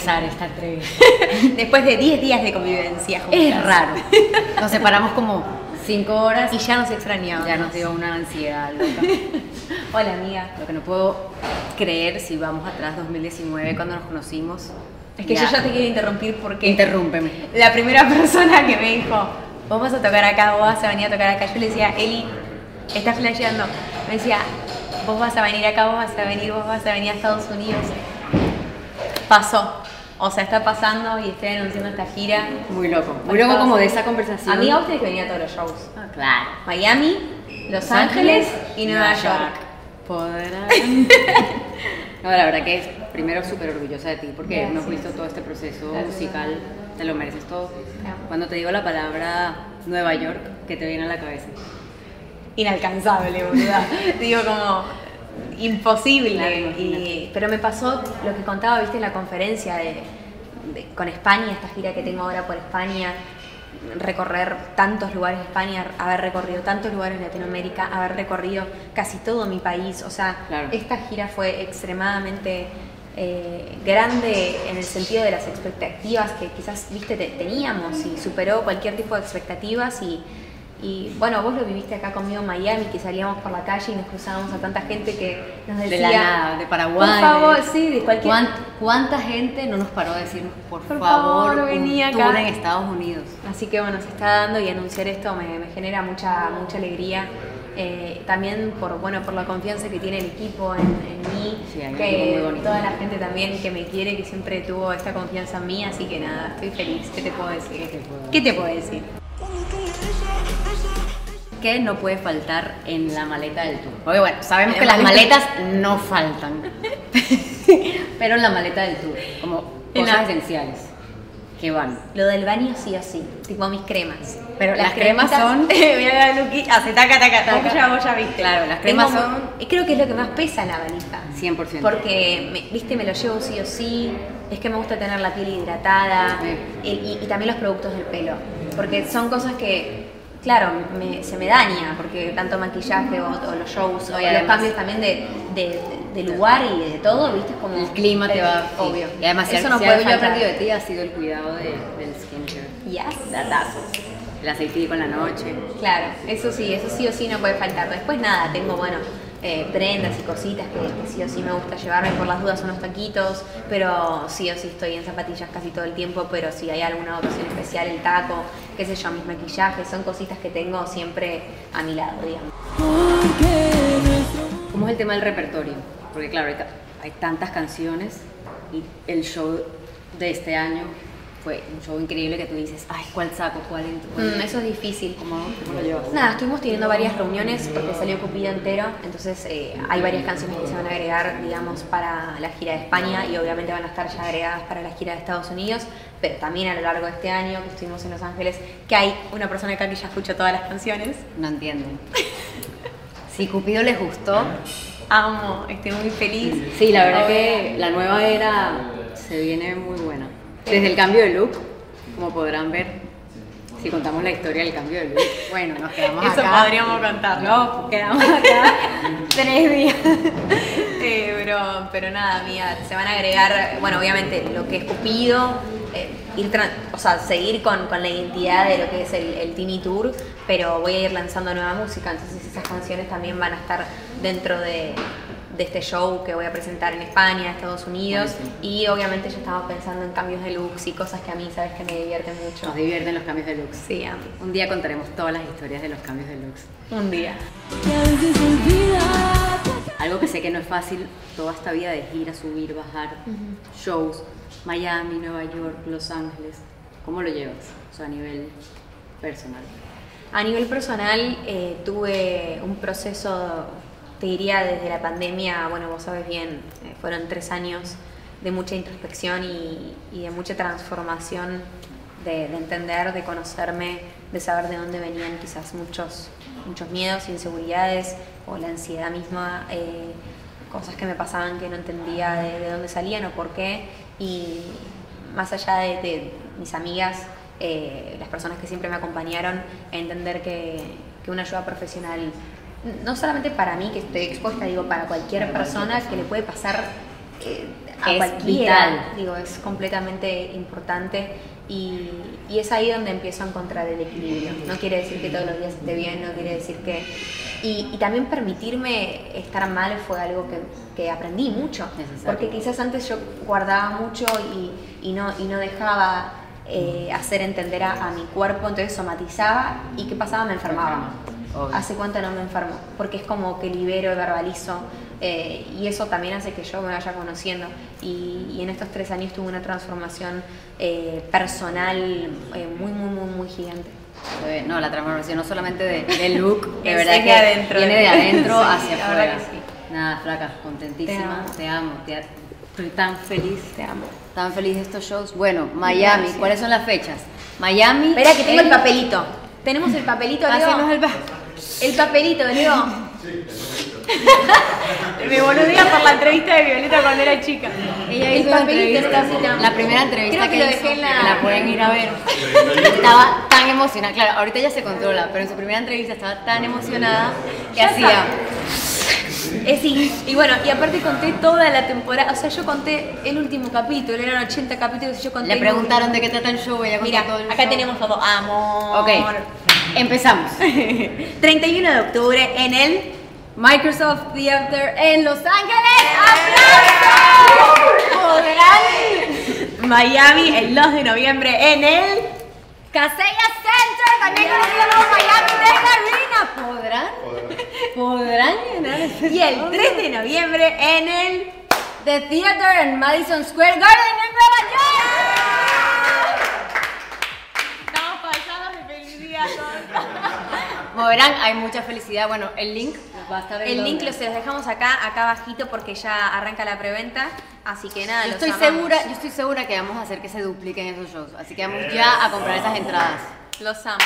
empezar esta entrevista. Después de 10 días de convivencia juntas. Es raro. Nos separamos como 5 horas Y ya nos extrañamos. ya nos dio una ansiedad loca. Hola, amiga. Lo que no puedo creer si vamos atrás 2019 cuando nos conocimos. Es que yo ya te quiero interrumpir porque Interrúmpeme. la primera persona que me dijo, vos vas a tocar acá, vos vas a venir a tocar acá, yo le decía, Eli, estás flasheando. Me decía, vos vas a venir acá, vos vas a venir, vos vas a venir a Estados Unidos. Pasó. O sea, está pasando y estoy anunciando esta gira. Muy loco. Muy loco como de esa conversación. Amiga, tenés que venir a todos los shows. Ah, claro. Miami, Los Ángeles y Nueva York. Podrán. No, la verdad que primero súper orgullosa de ti porque no Gracias. visto todo este proceso Gracias. musical, te lo mereces todo. Cuando te digo la palabra Nueva York, ¿qué te viene a la cabeza? inalcanzable, boluda. Digo, como imposible. Claro. Y- pero me pasó lo que contaba, viste, en la conferencia de, de- con España, esta gira que tengo ahora por España, recorrer tantos lugares de España, haber recorrido tantos lugares de Latinoamérica, haber recorrido casi todo mi país. O sea, Claro. esta gira fue extremadamente eh, grande en el sentido de las expectativas que quizás, viste, te- teníamos y superó cualquier tipo de expectativas y, y, bueno, vos lo viviste acá conmigo en Miami, que salíamos por la calle y nos cruzábamos a tanta gente que nos De decía... la nada, de Paraguay. Por favor, sí, de cualquier... ¿Cuán- ¿Cuánta gente no nos paró a decirnos, por, Por favor, favor, vení un acá? en Estados Unidos? Así que bueno, se está dando y anunciar esto me, me genera mucha, mucha alegría. Eh, también por, bueno, por la confianza que tiene el equipo en, en mí, Sí, que toda la gente también que me quiere, que siempre tuvo esta confianza en mí, así que nada, estoy feliz. ¿Qué te puedo decir? te puedo ¿Qué te puedo decir? ¿Qué no puede faltar en la maleta del tour? Porque bueno, sabemos que la las maleta- maletas no faltan. Pero en la maleta del tour, como cosas la- esenciales que van. Lo del baño sí o sí, tipo mis cremas. Pero las cremas son- Mira la Luqui, hace taca, taca, taca. Ya, vos ya viste. Claro, las cremas Tengo- son- y Creo que es lo que más pesa en la valija. 100%. Porque, me- viste, me lo llevo sí o sí. Es que me gusta tener la piel hidratada. Sí. Y, y- y también los productos del pelo. Porque son cosas que, claro, me- se me daña. Porque tanto maquillaje o, o los shows o y los cambios también de, de- de lugar y de todo, viste, es como. El clima te va Obvio. Y además, si eso no algo yo aprendido de ti ha sido el cuidado de- del skincare. Yes. Datazos. El aceitico en la noche. Claro, eso sí, eso sí o sí no puede faltar. Después nada, tengo, bueno, eh, prendas y cositas que, que sí o sí me gusta llevarme por las dudas unos taquitos, pero sí o sí estoy en zapatillas casi todo el tiempo, pero si hay alguna ocasión especial, el taco, qué sé yo, mis maquillajes, son cositas que tengo siempre a mi lado, digamos. ¿Cómo es el tema del repertorio? Porque claro, ahorita hay tantas canciones y el show de este año fue un show increíble que tú dices, ay, ¿cuál saco? ¿Cuál entro? ¿Cuál Mm, entro?". eso es difícil. ¿Cómo, cómo lo llevas? Nada, estuvimos teniendo varias reuniones porque salió Cupido entero, entonces eh, hay varias canciones que se van a agregar, digamos, para la gira de España y obviamente van a estar ya agregadas para la gira de Estados Unidos, pero también a lo largo de este año que estuvimos en Los Ángeles, que hay una persona acá que ya escuchó todas las canciones. No entiendo. Si Cupido les gustó, Amo, estoy muy feliz. sí, la verdad que la nueva era se viene muy buena. Desde el cambio de look, como podrán ver, si contamos la historia del cambio de look, bueno, nos quedamos Eso acá. podríamos contarlo. No, quedamos acá tres días. Eh, pero, pero nada, mía, se van a agregar, bueno, obviamente lo que es Cupido, eh, ir o sea, seguir con, con la identidad de lo que es el, el Tini Tour, pero voy a ir lanzando nueva música, entonces esas canciones también van a estar dentro de, de este show que voy a presentar en España, Estados Unidos, Buenísimo. y obviamente ya estamos pensando en cambios de looks y cosas que a mí, sabes, que me divierten mucho. Nos divierten los cambios de looks. Sí, a mí. Un día contaremos todas las historias de los cambios de looks. Un día. Algo que sé que no es fácil, toda esta vida de gira, subir, bajar, shows, Miami, Nueva York, Los Ángeles. ¿Cómo lo llevas? O a nivel personal. A nivel personal, eh, tuve un proceso, te diría desde la pandemia, bueno, vos sabes bien, eh, fueron tres años de mucha introspección y, de mucha transformación, de, de entender, de conocerme, de saber de dónde venían quizás muchos, muchos miedos, inseguridades o la ansiedad misma, eh, cosas que me pasaban que no entendía de, de dónde salían o por qué. Y más allá de, de mis amigas, eh, las personas que siempre me acompañaron, entender que, que una ayuda profesional, no solamente para mí que estoy expuesta, digo, para cualquier persona que le puede pasar eh, a Es cualquiera, vital. digo, es completamente importante y, y es ahí donde empiezo a encontrar el equilibrio. No quiere decir que todos los días esté bien, no quiere decir que... Y, y también permitirme estar mal fue algo que, que aprendí mucho, porque quizás antes yo guardaba mucho y, y no, y no dejaba eh, hacer entender a, a mi cuerpo, entonces somatizaba y ¿qué pasaba? Me enfermaba. Obvio. ¿Hace cuánto no me enfermo? Porque es como que libero, verbalizo eh, y eso también hace que yo me vaya conociendo. Y, y en estos tres años tuve una transformación eh, personal muy, muy, muy, muy gigante. No, la transformación no solamente de, de look, de verdad que adentro. viene de adentro Sí, hacia afuera. sí. Nada, flaca, contentísima, Te te amo. amo, te estoy tan feliz, Te amo. tan feliz de estos shows. Bueno, Miami, Gracias. ¿cuáles son las fechas? Miami. Espera que tengo el papelito. Tenemos el papelito, Leo. Pásenos el pa- El papelito, Leo. Me boludea por la entrevista de Violeta cuando era chica. Ella el hizo una entrevista, la primera entrevista Creo que que, lo hizo, dejé en la- que la pueden ir a ver. Estaba tan emocionada, claro, ahorita ya se controla, pero en su primera entrevista estaba tan emocionada que Ya hacía. Es. Y bueno, y aparte conté toda la temporada. O sea, yo conté el último capítulo, eran 80 capítulos y yo conté. Le preguntaron de qué trata el show, ella Mira, todo el acá show. tenemos todo. Amor. Ok, empezamos. 31 de octubre en el. Microsoft Theater en Los Ángeles. ¡Aplausos! Podrán. Miami el 2 de noviembre en el. Casella Center, también conocido como Miami Dade Arena. ¿Podrán? ¿Podrán llenar Y el 3 de noviembre en el. The Theater en Madison Square Garden en Nueva York. Estamos pasados de felicidad Como verán, hay mucha felicidad. Bueno, el link el link se los dejamos acá, acá abajito porque ya arranca la preventa. Así que nada, yo estoy segura, yo estoy segura que vamos a hacer que se dupliquen esos shows. Así que vamos ya a comprar esas entradas. Los amo.